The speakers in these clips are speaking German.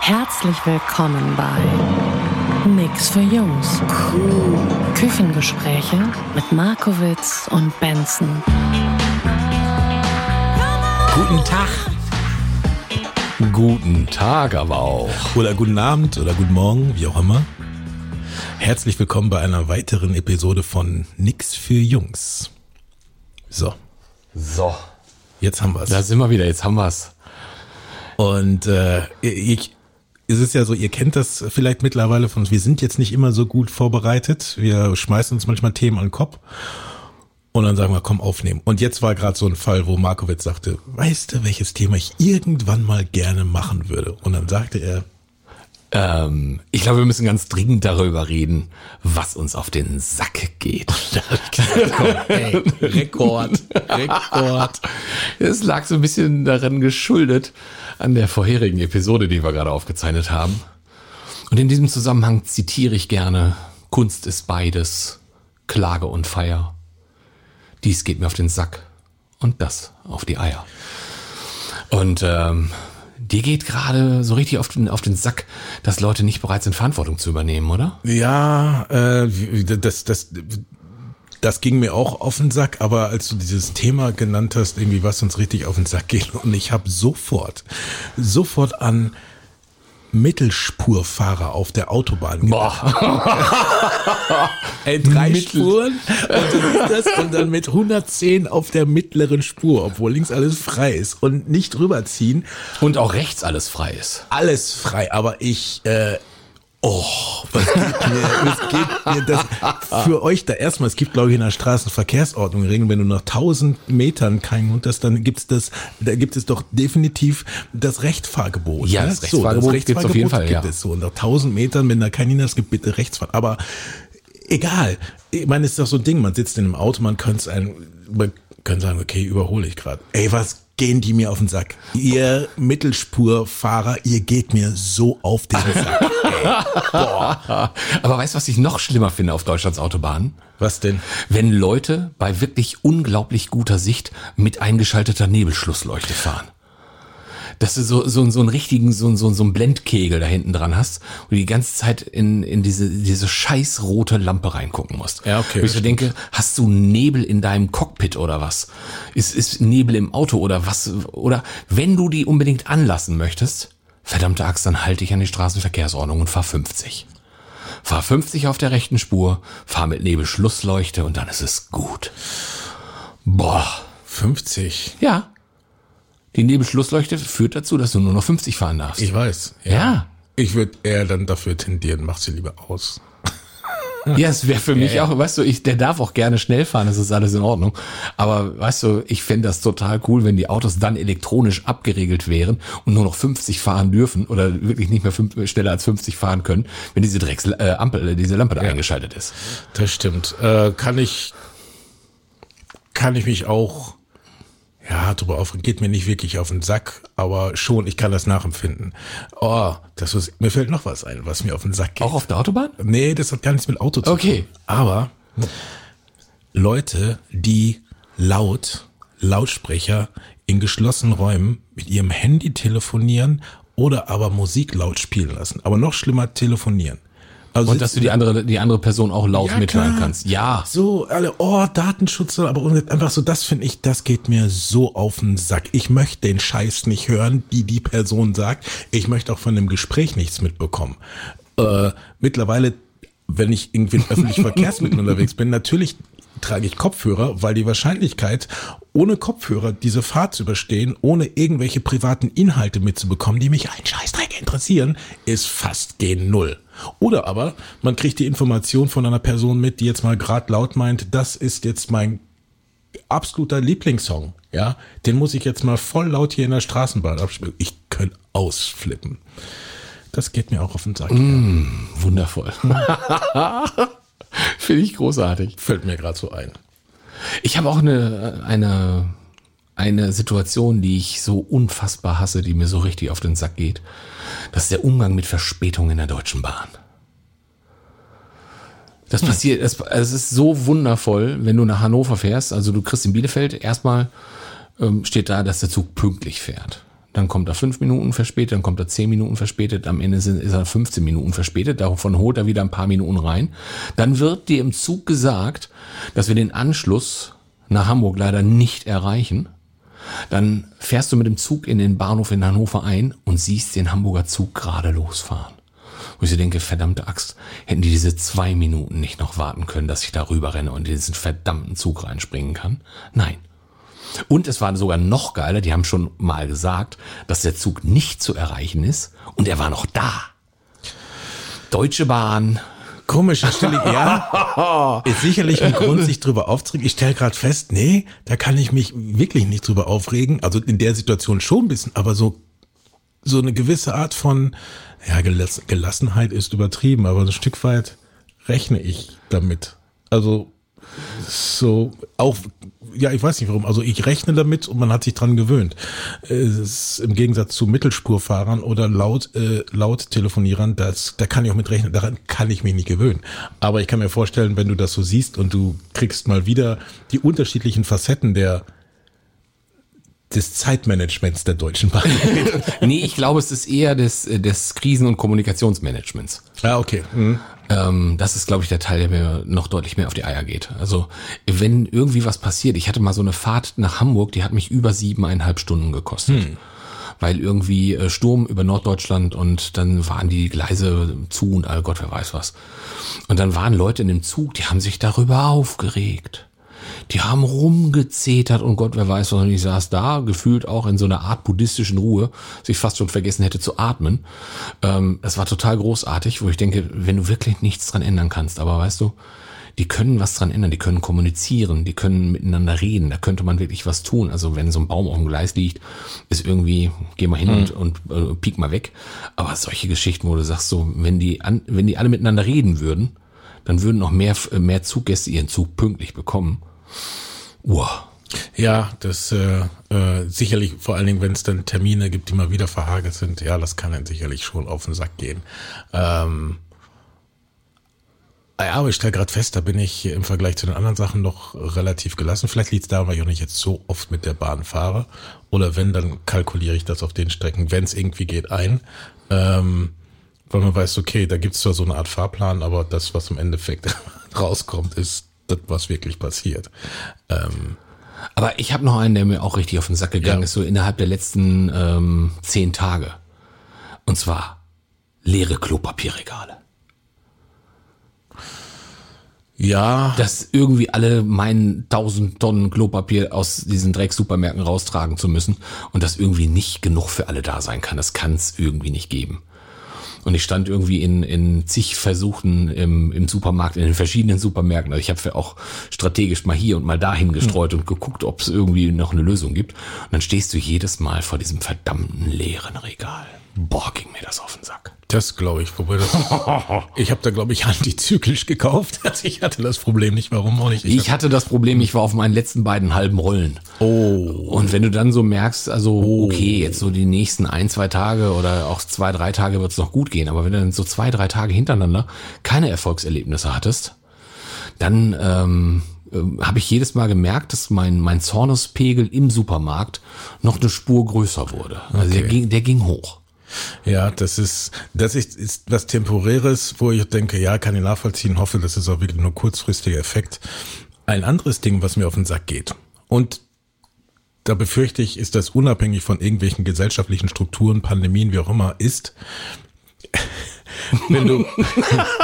Herzlich willkommen bei Nix für Jungs. Küchengespräche mit Markowitz und Benson. Guten Tag. Guten Tag aber auch. Oder guten Abend oder guten Morgen, wie auch immer. Herzlich willkommen bei einer weiteren Episode von Nix für Jungs. So, So, jetzt haben wir's. da sind wir wieder, jetzt haben wir's. Und äh, ich, es ist ja so, ihr kennt das vielleicht mittlerweile von uns. Wir sind jetzt nicht immer so gut vorbereitet. Wir schmeißen uns manchmal Themen an den Kopf und dann sagen wir, komm, aufnehmen. Und jetzt war gerade so ein Fall, wo Markowitz sagte, weißt du, welches Thema ich irgendwann mal gerne machen würde? Und dann sagte er, Ähm, ich glaube, wir müssen ganz dringend darüber reden, was uns auf den Sack geht. ey, Rekord, Rekord. Es lag so ein bisschen daran geschuldet, an der vorherigen Episode, die wir gerade aufgezeichnet haben. Und in diesem Zusammenhang zitiere ich gerne, Kunst ist beides, Klage und Feier. Dies geht mir auf den Sack und das auf die Eier. Und ähm, dir geht gerade so richtig auf den, auf den Sack, dass Leute nicht bereit sind, Verantwortung zu übernehmen, oder? Ja, äh, das, das, das ging mir auch auf den Sack, aber als du dieses Thema genannt hast, irgendwie was uns richtig auf den Sack geht, und ich habe sofort, sofort an Mittelspurfahrer auf der Autobahn gedacht. Ey, drei Mittel- Spuren und, das und dann mit 110 auf der mittleren Spur, obwohl links alles frei ist und nicht rüberziehen. Und auch rechts alles frei ist. alles frei, aber ich, äh, oh, was geht mir, was geht mir das für euch da erstmal, es gibt glaube ich in der Straßenverkehrsordnung Regeln, wenn du nach 1000 Metern keinen Hund hast, dann gibt's das, da gibt es doch definitiv das Rechtfahrgebot. Ja, ne? das Rechtfahrgebot gibt's auf jeden Fall, gibt ja. es so. Und nach 1000 Metern, wenn da kein Hin ist, gibt bitte Rechtsfahren. Aber egal. Ich meine, es ist doch so ein Ding, man sitzt in einem Auto, man könnte es ein, man könnte sagen, okay, überhole ich gerade. Ey, was gehen die mir auf den Sack? Ihr Mittelspurfahrer, ihr geht mir so auf den Sack. Boah. Aber weißt du, was ich noch schlimmer finde auf Deutschlands Autobahnen? Was denn? Wenn Leute bei wirklich unglaublich guter Sicht mit eingeschalteter Nebelschlussleuchte fahren. Dass du so, so, so einen richtigen, so, so, so einen Blendkegel da hinten dran hast und die ganze Zeit in, in diese, diese scheiß rote Lampe reingucken musst. Ja, okay, Wo ich so denke, hast du Nebel in deinem Cockpit oder was? Ist, ist Nebel im Auto oder was? Oder wenn du die unbedingt anlassen möchtest, verdammte Axt, dann halte ich an die Straßenverkehrsordnung und fahr 50. Fahr 50 auf der rechten Spur, fahr mit Nebelschlussleuchte und dann ist es gut. Boah. 50. Ja. Die Nebelschlussleuchte führt dazu, dass du nur noch 50 fahren darfst. Ich weiß. ja. Ich würde eher dann dafür tendieren, mach sie lieber aus. Ja, es wäre für mich auch, weißt du, ich, der darf auch gerne schnell fahren, das ist alles in Ordnung. Aber weißt du, ich fänd das total cool, wenn die Autos dann elektronisch abgeregelt wären und nur noch 50 fahren dürfen oder wirklich nicht mehr fünf, schneller als 50 fahren können, wenn diese Drecks äh, Ampel, äh, diese Lampe da eingeschaltet ist. Das stimmt. Äh, kann ich, kann ich mich auch, ja, drüber aufregen. Geht mir nicht wirklich auf den Sack, aber schon, ich kann das nachempfinden. Oh, das ist, mir fällt noch was ein, was mir auf den Sack geht. Auch auf der Autobahn? Nee, das hat gar nichts mit Auto zu Okay. tun. Aber Leute, die laut, Lautsprecher in geschlossenen Räumen mit ihrem Handy telefonieren oder aber Musik laut spielen lassen. Aber noch schlimmer telefonieren. Also Und dass du die andere, die andere Person auch laut Ja, mithören klar. kannst. Ja. So, alle, oh, Datenschutz, aber einfach so, das finde ich, das geht mir so auf den Sack. Ich möchte den Scheiß nicht hören, die die Person sagt. Ich möchte auch von dem Gespräch nichts mitbekommen. Äh, mittlerweile, wenn ich irgendwie in öffentlichen Verkehrsmitteln unterwegs bin, natürlich trage ich Kopfhörer, weil die Wahrscheinlichkeit, ohne Kopfhörer diese Fahrt zu überstehen, ohne irgendwelche privaten Inhalte mitzubekommen, die mich einen Scheißdreck interessieren, ist fast gen Null. Oder aber man kriegt die Information von einer Person mit, die jetzt mal grad laut meint, das ist jetzt mein absoluter Lieblingssong, ja, den muss ich jetzt mal voll laut hier in der Straßenbahn abspielen. Ich könnte ausflippen. Das geht mir auch auf den Sack. Wundervoll. Finde ich großartig. Fällt mir gerade so ein. Ich habe auch eine, eine, eine Situation, die ich so unfassbar hasse, die mir so richtig auf den Sack geht. Das ist der Umgang mit Verspätungen in der Deutschen Bahn. Das passiert, es, es ist so wundervoll, wenn du nach Hannover fährst. Also du kriegst in Bielefeld erstmal ähm, steht da, dass der Zug pünktlich fährt. Dann kommt er fünf Minuten verspätet, dann kommt er zehn Minuten verspätet, am Ende sind, ist er 15 Minuten verspätet, davon holt er wieder ein paar Minuten rein. Dann wird dir im Zug gesagt, dass wir den Anschluss nach Hamburg leider nicht erreichen. Dann fährst du mit dem Zug in den Bahnhof in Hannover ein und siehst den Hamburger Zug gerade losfahren. Wo ich so denke, verdammte Axt, hätten die diese zwei Minuten nicht noch warten können, dass ich da rüber renne und in diesen verdammten Zug reinspringen kann? Nein. Und es war sogar noch geiler, die haben schon mal gesagt, dass der Zug nicht zu erreichen ist und er war noch da. Deutsche Bahn. Komisch, stelle ich, ja, ist sicherlich ein Grund, sich drüber aufzuregen. Ich stelle gerade fest, nee, da kann ich mich wirklich nicht drüber aufregen. Also in der Situation schon ein bisschen, aber so, so eine gewisse Art von, ja, Gelass Gelassenheit ist übertrieben, aber ein Stück weit rechne ich damit. Also so auch ja ich weiß nicht warum. Also ich rechne damit und man hat sich dran gewöhnt. Im Gegensatz zu Mittelspurfahrern oder laut äh, laut Telefonierern das da kann ich auch mit rechnen. Daran kann ich mich nicht gewöhnen. Aber ich kann mir vorstellen wenn du das so siehst und du kriegst mal wieder die unterschiedlichen Facetten der des Zeitmanagements der Deutschen Bahn. Nee, ich glaube, es ist eher des, äh, des Krisen- und Kommunikationsmanagements. ah, okay. Mhm. Ähm, das ist, glaube ich, der Teil, der mir noch deutlich mehr auf die Eier geht. Also, wenn irgendwie was passiert, ich hatte mal so eine Fahrt nach Hamburg, die hat mich über siebeneinhalb Stunden gekostet. Weil irgendwie äh, Sturm über Norddeutschland und dann waren die Gleise zu und all Gott, wer weiß was. Und dann waren Leute in dem Zug, die haben sich darüber aufgeregt. Die haben rumgezetert und Gott, wer weiß was. Und ich saß da, gefühlt auch in so einer Art buddhistischen Ruhe, sich fast schon vergessen hätte zu atmen. Ähm, das war total großartig, wo ich denke, wenn du wirklich nichts dran ändern kannst, aber weißt du, die können was dran ändern, die können kommunizieren, die können miteinander reden, da könnte man wirklich was tun. Also wenn so ein Baum auf dem Gleis liegt, ist irgendwie, geh mal hin und, und äh, piek mal weg. Aber solche Geschichten, wo du sagst, so, wenn die, an, wenn die alle miteinander reden würden, dann würden noch mehr, mehr Zuggäste ihren Zug pünktlich bekommen. Wow. Ja, das äh, äh, sicherlich, vor allen Dingen, wenn es dann Termine gibt, die mal wieder verhagelt sind, ja, das kann dann sicherlich schon auf den Sack gehen. Ähm, ja, aber ich stelle gerade fest, da bin ich im Vergleich zu den anderen Sachen noch relativ gelassen. Vielleicht liegt es daran, weil ich auch nicht jetzt so oft mit der Bahn fahre. Oder wenn, dann kalkuliere ich das auf den Strecken, wenn es irgendwie geht, ein. Ähm, weil man weiß, okay, da gibt es zwar so eine Art Fahrplan, aber das, was im Endeffekt rauskommt, ist was wirklich passiert. Ähm, Aber ich habe noch einen, der mir auch richtig auf den Sack gegangen Ja. ist, so innerhalb der letzten ähm, zehn Tage. Und zwar leere Klopapierregale. ja, Dass irgendwie alle meinen 1000 Tonnen Klopapier aus diesen Drecksupermärkten raustragen zu müssen und dass irgendwie nicht genug für alle da sein kann. Das kann es irgendwie nicht geben. Und ich stand irgendwie in, in zig Versuchen im, im Supermarkt, in den verschiedenen Supermärkten. Also ich habe auch strategisch mal hier und mal dahin gestreut und geguckt, ob es irgendwie noch eine Lösung gibt. Und dann stehst du jedes Mal vor diesem verdammten leeren Regal. Boah, ging mir das auf den Sack. Das glaube ich. Wobei das, ich habe da, glaube ich, antizyklisch gekauft. Also ich hatte das Problem nicht. Warum auch nicht? Ich hatte das Problem, ich war auf meinen letzten beiden halben Rollen. oh, Und wenn du dann so merkst, also okay, jetzt so die nächsten ein, zwei Tage oder auch zwei, drei Tage wird es noch gut gehen, aber wenn du dann so zwei, drei Tage hintereinander keine Erfolgserlebnisse hattest, dann ähm, ähm, habe ich jedes Mal gemerkt, dass mein, mein Zornespegel im Supermarkt noch eine Spur größer wurde. Also der, Okay. ging, der ging hoch. Ja, das ist, das ist, ist was Temporäres, wo ich denke, ja, kann ich nachvollziehen, hoffe, das ist auch wirklich nur kurzfristiger Effekt. Ein anderes Ding, was mir auf den Sack geht. Und da befürchte ich, ist das unabhängig von irgendwelchen gesellschaftlichen Strukturen, Pandemien, wie auch immer, ist, wenn du,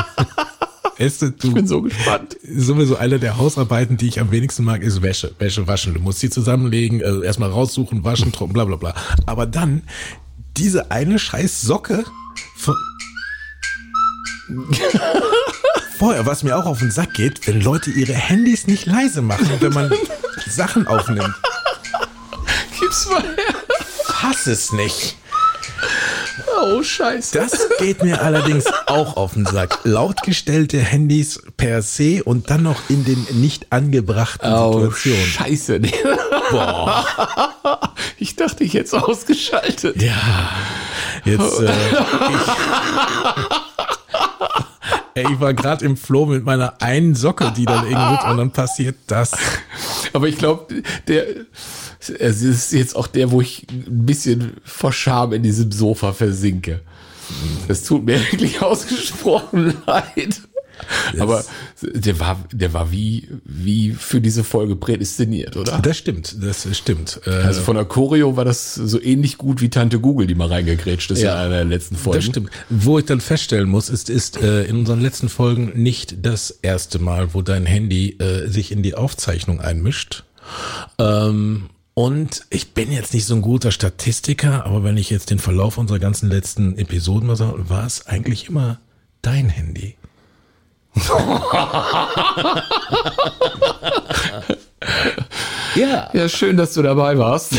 ist, du, Ich bin so gespannt. sowieso eine der Hausarbeiten, die ich am wenigsten mag, ist Wäsche. Wäsche waschen. Du musst sie zusammenlegen, also erstmal raussuchen, waschen, trocken, bla bla bla. Aber dann diese eine scheiß Socke von, vorher, was mir auch auf den Sack geht, wenn Leute ihre Handys nicht leise machen, wenn man Sachen aufnimmt. Gib's mal her. Fass es nicht. Oh, scheiße. Das geht mir allerdings auch auf den Sack. Lautgestellte Handys per se und dann noch in den nicht angebrachten Oh, Situationen. scheiße. Boah. Ich dachte, ich hätte es ausgeschaltet. Ja, jetzt. Äh, ich, Ey, ich war gerade im Floh mit meiner einen Socke, die dann irgendwie und dann passiert das. Aber ich glaube, der es ist jetzt auch der, wo ich ein bisschen vor Scham in diesem Sofa versinke. Das tut mir wirklich ausgesprochen leid. Aber der war, der war wie, wie für diese Folge prädestiniert, oder? Das stimmt, das stimmt. Äh, Also von der Choreo war das so ähnlich gut wie Tante Google, die mal reingegrätscht ist Ja. in einer der letzten Folgen. Das stimmt. Wo ich dann feststellen muss, ist, ist äh, in unseren letzten Folgen nicht das erste Mal, wo dein Handy äh, sich in die Aufzeichnung einmischt. Ähm, und ich bin jetzt nicht so ein guter Statistiker, aber wenn ich jetzt den Verlauf unserer ganzen letzten Episoden mal sage, war es eigentlich immer dein Handy. ja. Ja, schön, dass du dabei warst.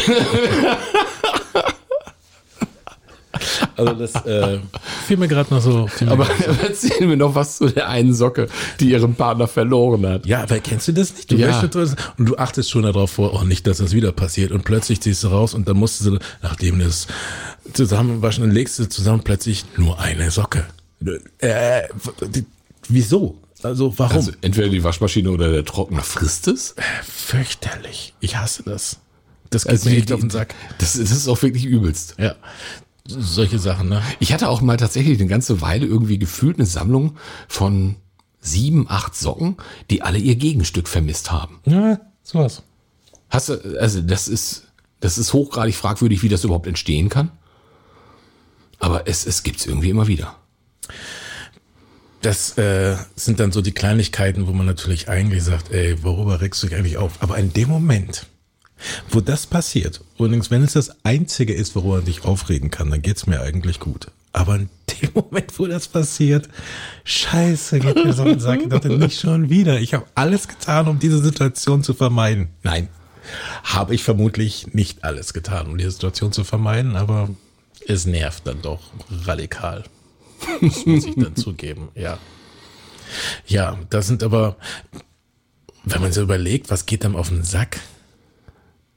Also das äh, fiel mir gerade noch so. mir Aber so. erzähl mir noch was zu der einen Socke, die ihren Partner verloren hat. Ja, aber kennst du das nicht? Du Ja. das und du achtest schon darauf vor, oh, nicht, dass das wieder passiert. Und plötzlich ziehst du raus und dann musst du, nachdem das zusammenwaschen, dann legst du zusammen plötzlich nur eine Socke. Äh, die- wieso? Also warum? Also entweder die Waschmaschine oder der Trockner frisst es. Fürchterlich. Ich hasse das. Das geht Also mir echt auf den Sack. Das, das ist auch wirklich übelst. Ja. Solche Sachen, ne? Ich hatte auch mal tatsächlich eine ganze Weile irgendwie gefühlt eine Sammlung von sieben, acht Socken, die alle ihr Gegenstück vermisst haben. Ja, sowas. Hast du, also das ist, das ist hochgradig fragwürdig, wie das überhaupt entstehen kann. Aber es, es gibt's irgendwie immer wieder. Das äh, sind dann so die Kleinigkeiten, wo man natürlich eigentlich sagt, ey, worüber regst du dich eigentlich auf? Aber in dem Moment, wo das passiert, übrigens, wenn es das Einzige ist, worüber man sich aufregen kann, dann geht's mir eigentlich gut. Aber in dem Moment, wo das passiert, scheiße, geht mir so ein Sack, ich dachte, nicht schon wieder. Ich habe alles getan, um diese Situation zu vermeiden. Nein, habe ich vermutlich nicht alles getan, um diese Situation zu vermeiden, aber es nervt dann doch radikal. Das muss ich dann zugeben, ja. Ja, das sind aber, wenn man so überlegt, was geht einem auf den Sack,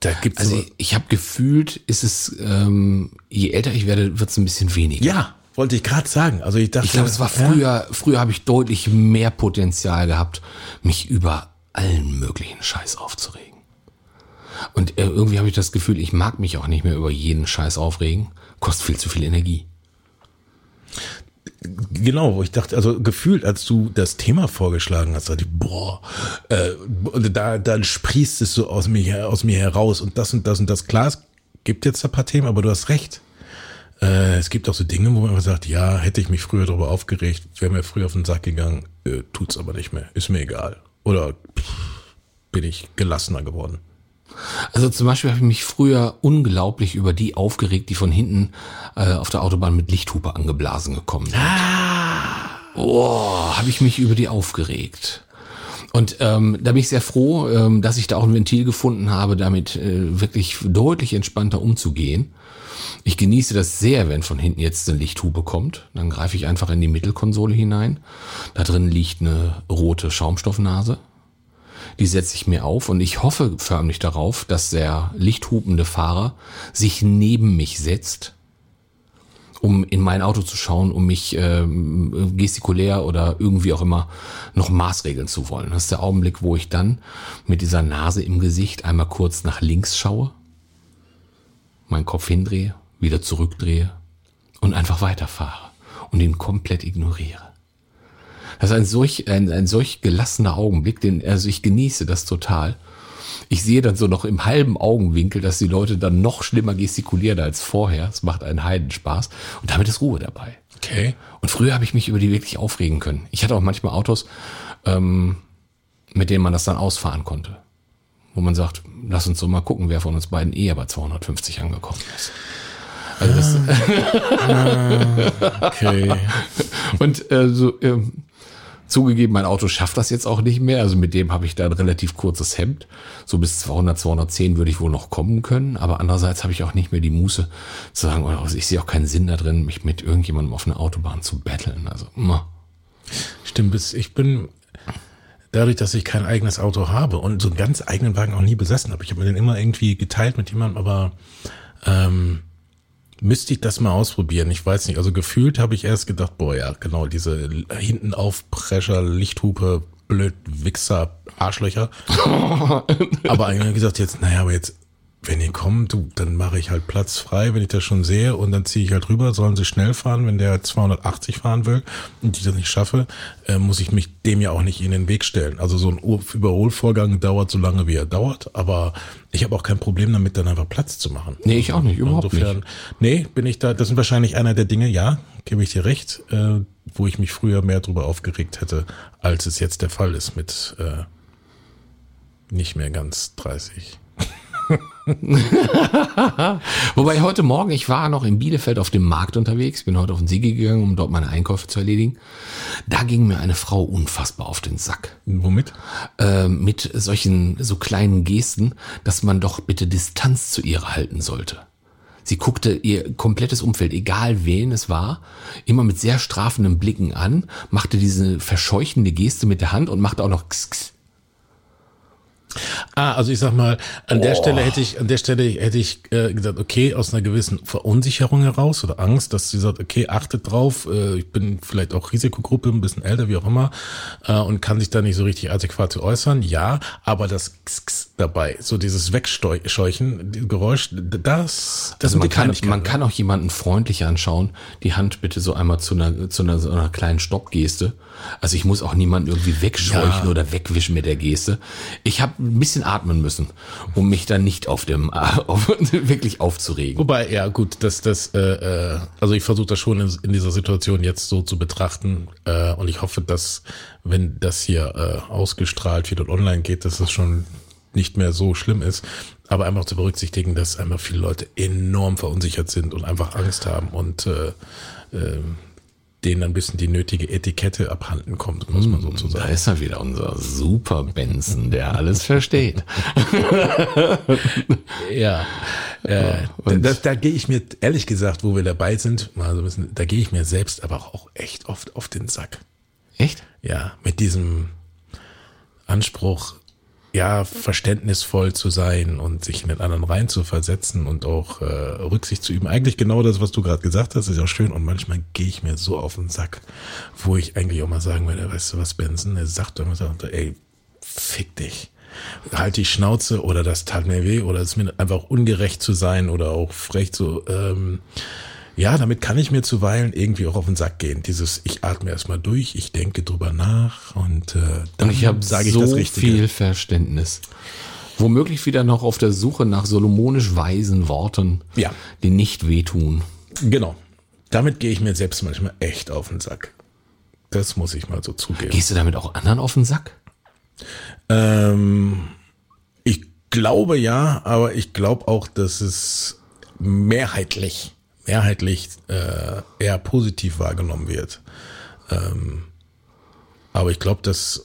da gibt's Also so, ich, ich habe gefühlt, ist es, ähm, je älter ich werde, wird's ein bisschen weniger. ja, wollte ich gerade sagen. Also ich dachte, Ich glaube, es war ja, früher, früher habe ich deutlich mehr Potenzial gehabt, mich über allen möglichen Scheiß aufzuregen. Und äh, irgendwie habe ich das Gefühl, ich mag mich auch nicht mehr über jeden Scheiß aufregen. Kostet viel zu viel Energie. Genau, wo ich dachte, also gefühlt, als du das Thema vorgeschlagen hast, dachte ich, boah, äh, da, dann sprießt es so aus mir, aus mir heraus und das und das und das. Klar, es gibt jetzt ein paar Themen, aber du hast recht. Äh, es gibt auch so Dinge, wo man sagt, ja, hätte ich mich früher darüber aufgeregt, wäre mir früher auf den Sack gegangen, äh, tut's aber nicht mehr, ist mir egal. Oder pff, bin ich gelassener geworden. Also zum Beispiel habe ich mich früher unglaublich über die aufgeregt, die von hinten äh, auf der Autobahn mit Lichthupe angeblasen gekommen sind. Oh, habe ich mich über die aufgeregt. Und ähm, da bin ich sehr froh, ähm, dass ich da auch ein Ventil gefunden habe, damit äh, wirklich deutlich entspannter umzugehen. Ich genieße das sehr, wenn von hinten jetzt eine Lichthupe kommt. Dann greife ich einfach in die Mittelkonsole hinein. Da drin liegt eine rote Schaumstoffnase. Die setze ich mir auf und ich hoffe förmlich darauf, dass der lichthupende Fahrer sich neben mich setzt, um in mein Auto zu schauen, um mich ähm, gestikulär oder irgendwie auch immer noch maßregeln zu wollen. Das ist der Augenblick, wo ich dann mit dieser Nase im Gesicht einmal kurz nach links schaue, meinen Kopf hindrehe, wieder zurückdrehe und einfach weiterfahre und ihn komplett ignoriere. Das ist ein solch, ein, ein solch gelassener Augenblick, den, also ich genieße das total. Ich sehe dann so noch im halben Augenwinkel, dass die Leute dann noch schlimmer gestikulieren als vorher. Es macht einen Heidenspaß. Und damit ist Ruhe dabei. Okay. Und früher habe ich mich über die wirklich aufregen können. Ich hatte auch manchmal Autos, ähm, mit denen man das dann ausfahren konnte. Wo man sagt, lass uns so mal gucken, wer von uns beiden eher bei 250 angekommen ist. Also das, Okay. Und äh, so, ähm, Zugegeben, mein Auto schafft das jetzt auch nicht mehr. Also mit dem habe ich da ein relativ kurzes Hemd. So bis 200, 210 würde ich wohl noch kommen können. Aber andererseits habe ich auch nicht mehr die Muße zu sagen, oder ich sehe auch keinen Sinn da drin, mich mit irgendjemandem auf einer Autobahn zu betteln. Also, ma. Stimmt, ich bin dadurch, dass ich kein eigenes Auto habe und so einen ganz eigenen Wagen auch nie besessen habe. Ich habe mir den immer irgendwie geteilt mit jemandem, aber ähm, müsste ich das mal ausprobieren. Ich weiß nicht. Also gefühlt habe ich erst gedacht, boah, ja, genau, diese hinten Aufprescher, Lichthupe, blöd, Wichser, Arschlöcher. aber eigentlich gesagt jetzt, naja, aber jetzt wenn ihr kommt, du, dann mache ich halt Platz frei, wenn ich das schon sehe und dann ziehe ich halt rüber, sollen sie schnell fahren, wenn der 280 fahren will und ich das nicht schaffe, äh, muss ich mich dem ja auch nicht in den Weg stellen. Also so ein Überholvorgang dauert so lange, wie er dauert, aber ich habe auch kein Problem damit, dann einfach Platz zu machen. Nee, ich auch nicht, überhaupt Insofern, nicht. Nee, bin ich da, das sind wahrscheinlich einer der Dinge, ja, gebe ich dir recht, äh, wo ich mich früher mehr drüber aufgeregt hätte, als es jetzt der Fall ist mit äh, nicht mehr ganz 30. Wobei heute Morgen, ich war noch in Bielefeld auf dem Markt unterwegs, bin heute auf den Siege gegangen, um dort meine Einkäufe zu erledigen. Da ging mir eine Frau unfassbar auf den Sack. Womit? Äh, mit solchen so kleinen Gesten, dass man doch bitte Distanz zu ihr halten sollte. Sie guckte ihr komplettes Umfeld, egal wen es war, immer mit sehr strafenden Blicken an, machte diese verscheuchende Geste mit der Hand und machte auch noch X -X Ah, also ich sag mal, an oh. der Stelle hätte ich, an der Stelle hätte ich äh, gesagt, okay, aus einer gewissen Verunsicherung heraus oder Angst, dass sie sagt, okay, achtet drauf, äh, ich bin vielleicht auch Risikogruppe, ein bisschen älter, wie auch immer, äh, und kann sich da nicht so richtig adäquat zu äußern, ja, aber das dabei, so dieses Wegscheuchen, Geräusch, das, das also man kann, man kann auch jemanden freundlich anschauen, die Hand bitte so einmal zu einer, zu einer, so einer kleinen Stoppgeste. Also ich muss auch niemanden irgendwie wegscheuchen ja. oder wegwischen mit der Geste. Ich habe ein bisschen atmen müssen, um mich dann nicht auf dem auf, wirklich aufzuregen. Wobei, ja gut, dass das, äh, äh, also ich versuche das schon in, in, dieser Situation jetzt so zu betrachten äh, und ich hoffe, dass wenn das hier äh, ausgestrahlt wird und online geht, dass das schon nicht mehr so schlimm ist, aber einfach zu berücksichtigen, dass einfach viele Leute enorm verunsichert sind und einfach Angst haben und äh, äh, denen ein bisschen die nötige Etikette abhanden kommt, muss man sozusagen. Da ist er wieder, unser Super Benson, der alles versteht. ja, äh, da, da gehe ich mir, ehrlich gesagt, wo wir dabei sind, mal so ein bisschen, da gehe ich mir selbst aber auch echt oft auf den Sack. Echt? Ja, mit diesem Anspruch, ja, verständnisvoll zu sein und sich in den anderen rein zu versetzen und auch äh, Rücksicht zu üben. Eigentlich genau das, was du gerade gesagt hast, ist ja schön. Und manchmal gehe ich mir so auf den Sack, wo ich eigentlich auch mal sagen würde, weißt du was, Benson, er sagt immer so, ey, fick dich. Halt die Schnauze oder das tat mir weh oder es ist mir einfach ungerecht zu sein oder auch frech zu, ähm, ja, damit kann ich mir zuweilen irgendwie auch auf den Sack gehen. Dieses, ich atme erstmal durch, ich denke drüber nach und äh, dann ich sage ich so das Richtige. viel Verständnis. Womöglich wieder noch auf der Suche nach solomonisch weisen Worten, ja. die nicht wehtun. Genau. Damit gehe ich mir selbst manchmal echt auf den Sack. Das muss ich mal so zugeben. Gehst du damit auch anderen auf den Sack? Ähm, ich glaube ja, aber ich glaube auch, dass es mehrheitlich mehrheitlich äh, eher positiv wahrgenommen wird. Ähm, aber ich glaube, dass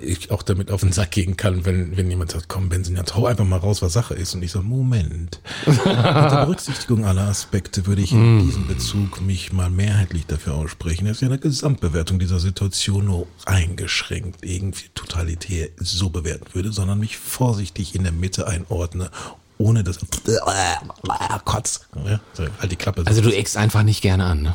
ich auch damit auf den Sack gehen kann, wenn, wenn jemand sagt, komm, Benzin, jetzt hau einfach mal raus, was Sache ist. Und ich so, Moment. Unter Berücksichtigung aller Aspekte würde ich in mm. diesem Bezug mich mal mehrheitlich dafür aussprechen, dass ich eine Gesamtbewertung dieser Situation nur eingeschränkt irgendwie totalitär so bewerten würde, sondern mich vorsichtig in der Mitte einordne ohne das Kotz. Ja, halt die Klappe. Also du eckst einfach nicht gerne an, ne?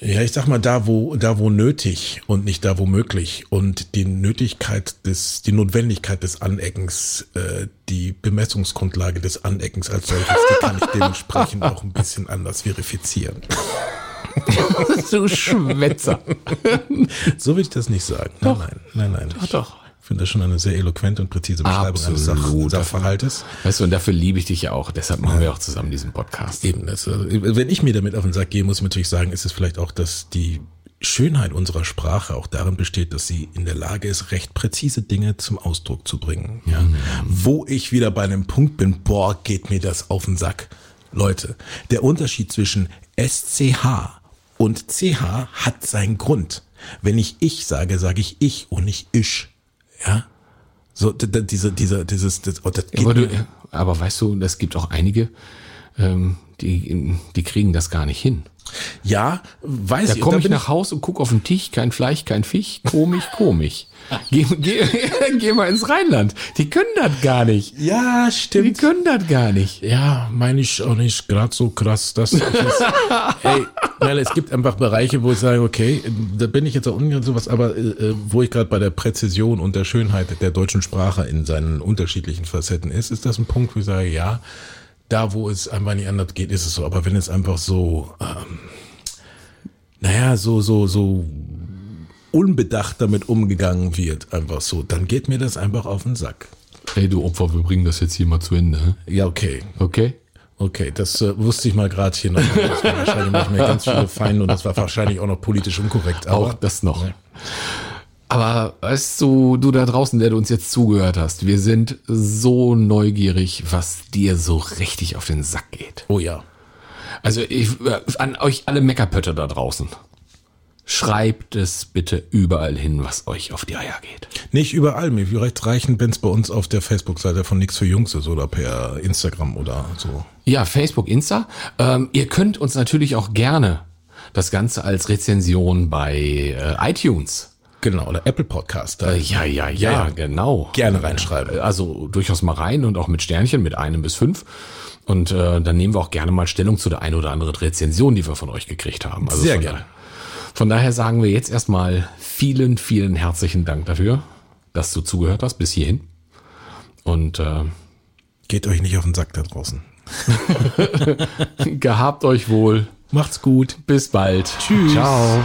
Ja, ich sag mal, da wo, da wo nötig und nicht da wo möglich. Und die Nötigkeit des, die Notwendigkeit des Aneckens, äh, die Bemessungsgrundlage des Aneckens als solches, die kann ich dementsprechend auch ein bisschen anders verifizieren. du Schwätzer. so will ich das nicht sagen. Nein, doch. nein, nein, nein. Doch, doch finde das schon eine sehr eloquente und präzise Beschreibung Absolut. eines Sachverhaltes. Weißt du, und dafür liebe ich dich ja auch. Deshalb machen wir auch zusammen diesen Podcast. Eben. Das, wenn ich mir damit auf den Sack gehe, muss ich natürlich sagen, ist es vielleicht auch, dass die Schönheit unserer Sprache auch darin besteht, dass sie in der Lage ist, recht präzise Dinge zum Ausdruck zu bringen. Ja. Mhm. Wo ich wieder bei einem Punkt bin, boah, geht mir das auf den Sack. Leute, der Unterschied zwischen SCH Und CH hat seinen Grund. Wenn ich ich sage, sage ich ich und nicht ich. Ja? So, diese, diese, dieses, das, oh, das geht Aber, du, aber weißt du, es gibt auch einige, ähm, die, die kriegen das gar nicht hin. Ja, weiß Da ich. komme da ich bin nach Haus und guck auf den Tisch, kein Fleisch, kein Fisch, komisch, komisch. Geh, geh, geh mal ins Rheinland. Die können das gar nicht. Ja, Die stimmt. können das gar nicht. Ja, meine ich auch nicht gerade so krass, dass ich es, ey, weil es gibt einfach Bereiche, wo ich sage, okay, da bin ich jetzt auch ungern sowas, aber äh, äh, wo ich gerade bei der Präzision und der Schönheit der deutschen Sprache in seinen unterschiedlichen Facetten ist, ist das ein Punkt, wo ich sage, ja, da wo es einfach nicht anders geht, ist es so. Aber wenn es einfach so, ähm, naja, so, so, so unbedacht damit umgegangen wird, einfach so, dann geht mir das einfach auf den Sack. Ey, du Opfer, wir bringen das jetzt hier mal zu Ende. hä? Ja, okay. Okay? Okay, das äh, wusste ich mal gerade hier noch. Das war wahrscheinlich nicht mehr ganz viele Feinde und das war wahrscheinlich auch noch politisch unkorrekt. Aber Auch das noch. Aber weißt du, du da draußen, der du uns jetzt zugehört hast, wir sind so neugierig, was dir so richtig auf den Sack geht. Oh ja. Also ich, äh, an euch alle Meckerpötte da draußen. Schreibt es bitte überall hin, was euch auf die Eier geht. Nicht überall. Mir vielleicht reichen, wenn es bei uns auf der Facebook-Seite von Nix für Jungs ist oder per Instagram oder so. Ja, Facebook, Insta. Ähm, ihr könnt uns natürlich auch gerne das Ganze als Rezension bei äh, iTunes. Genau, oder Apple Podcast. Äh, ja, ja, ja, Ja, genau. Gerne reinschreiben. Also durchaus mal rein und auch mit Sternchen, mit einem bis fünf. Und äh, dann nehmen wir auch gerne mal Stellung zu der ein oder anderen Rezension, die wir von euch gekriegt haben. Also Sehr von gerne. Von daher sagen wir jetzt erstmal vielen, vielen herzlichen Dank dafür, dass du zugehört hast bis hierhin. Und äh, Geht euch nicht auf den Sack da draußen. gehabt euch wohl. Macht's gut. Bis bald. Tschüss. Ciao.